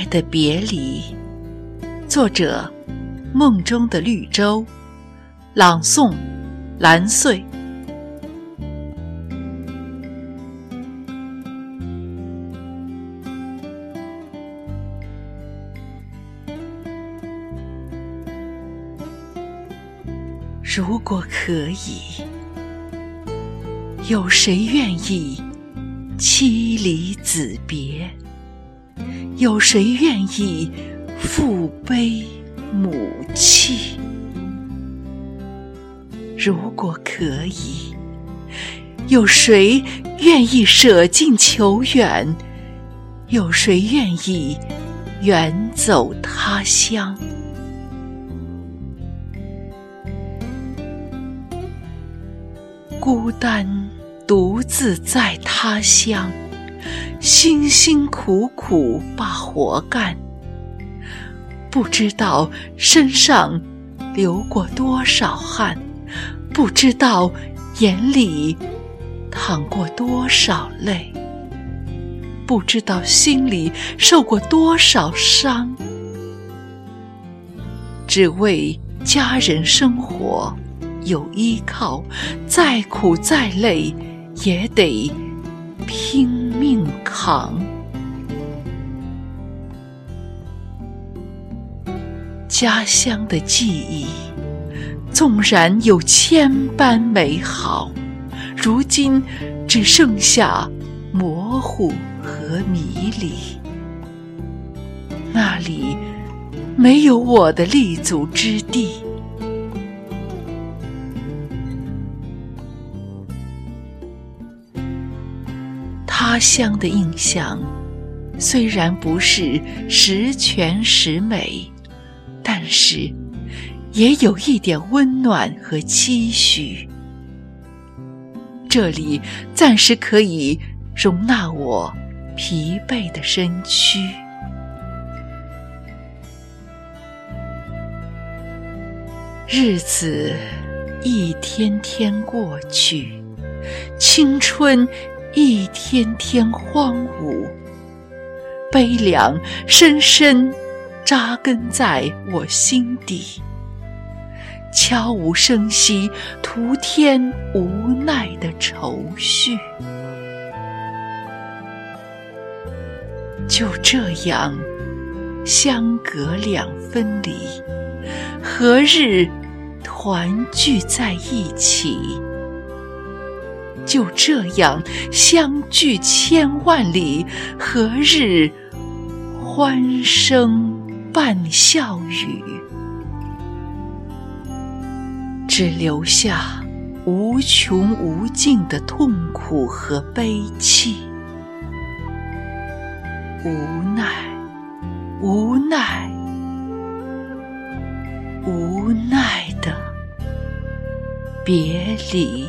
爱的别离，作者：梦中的绿洲，朗诵：蓝穗。如果可以，有谁愿意妻离子别？有谁愿意父悲母弃？如果可以，有谁愿意舍近求远？有谁愿意远走他乡？孤单独自在他乡。辛辛苦苦把活干，不知道身上流过多少汗，不知道眼里淌过多少泪，不知道心里受过多少伤，只为家人生活有依靠，再苦再累也得。拼。命扛，家乡的记忆，纵然有千般美好，如今只剩下模糊和迷离。那里没有我的立足之地。他乡的印象，虽然不是十全十美，但是也有一点温暖和期许。这里暂时可以容纳我疲惫的身躯。日子一天天过去，青春。一天天荒芜，悲凉深深扎根在我心底，悄无声息徒添无奈的愁绪。就这样相隔两分离，何日团聚在一起？就这样相距千万里，何日欢声伴笑语？只留下无穷无尽的痛苦和悲泣，无奈，无奈，无奈的别离。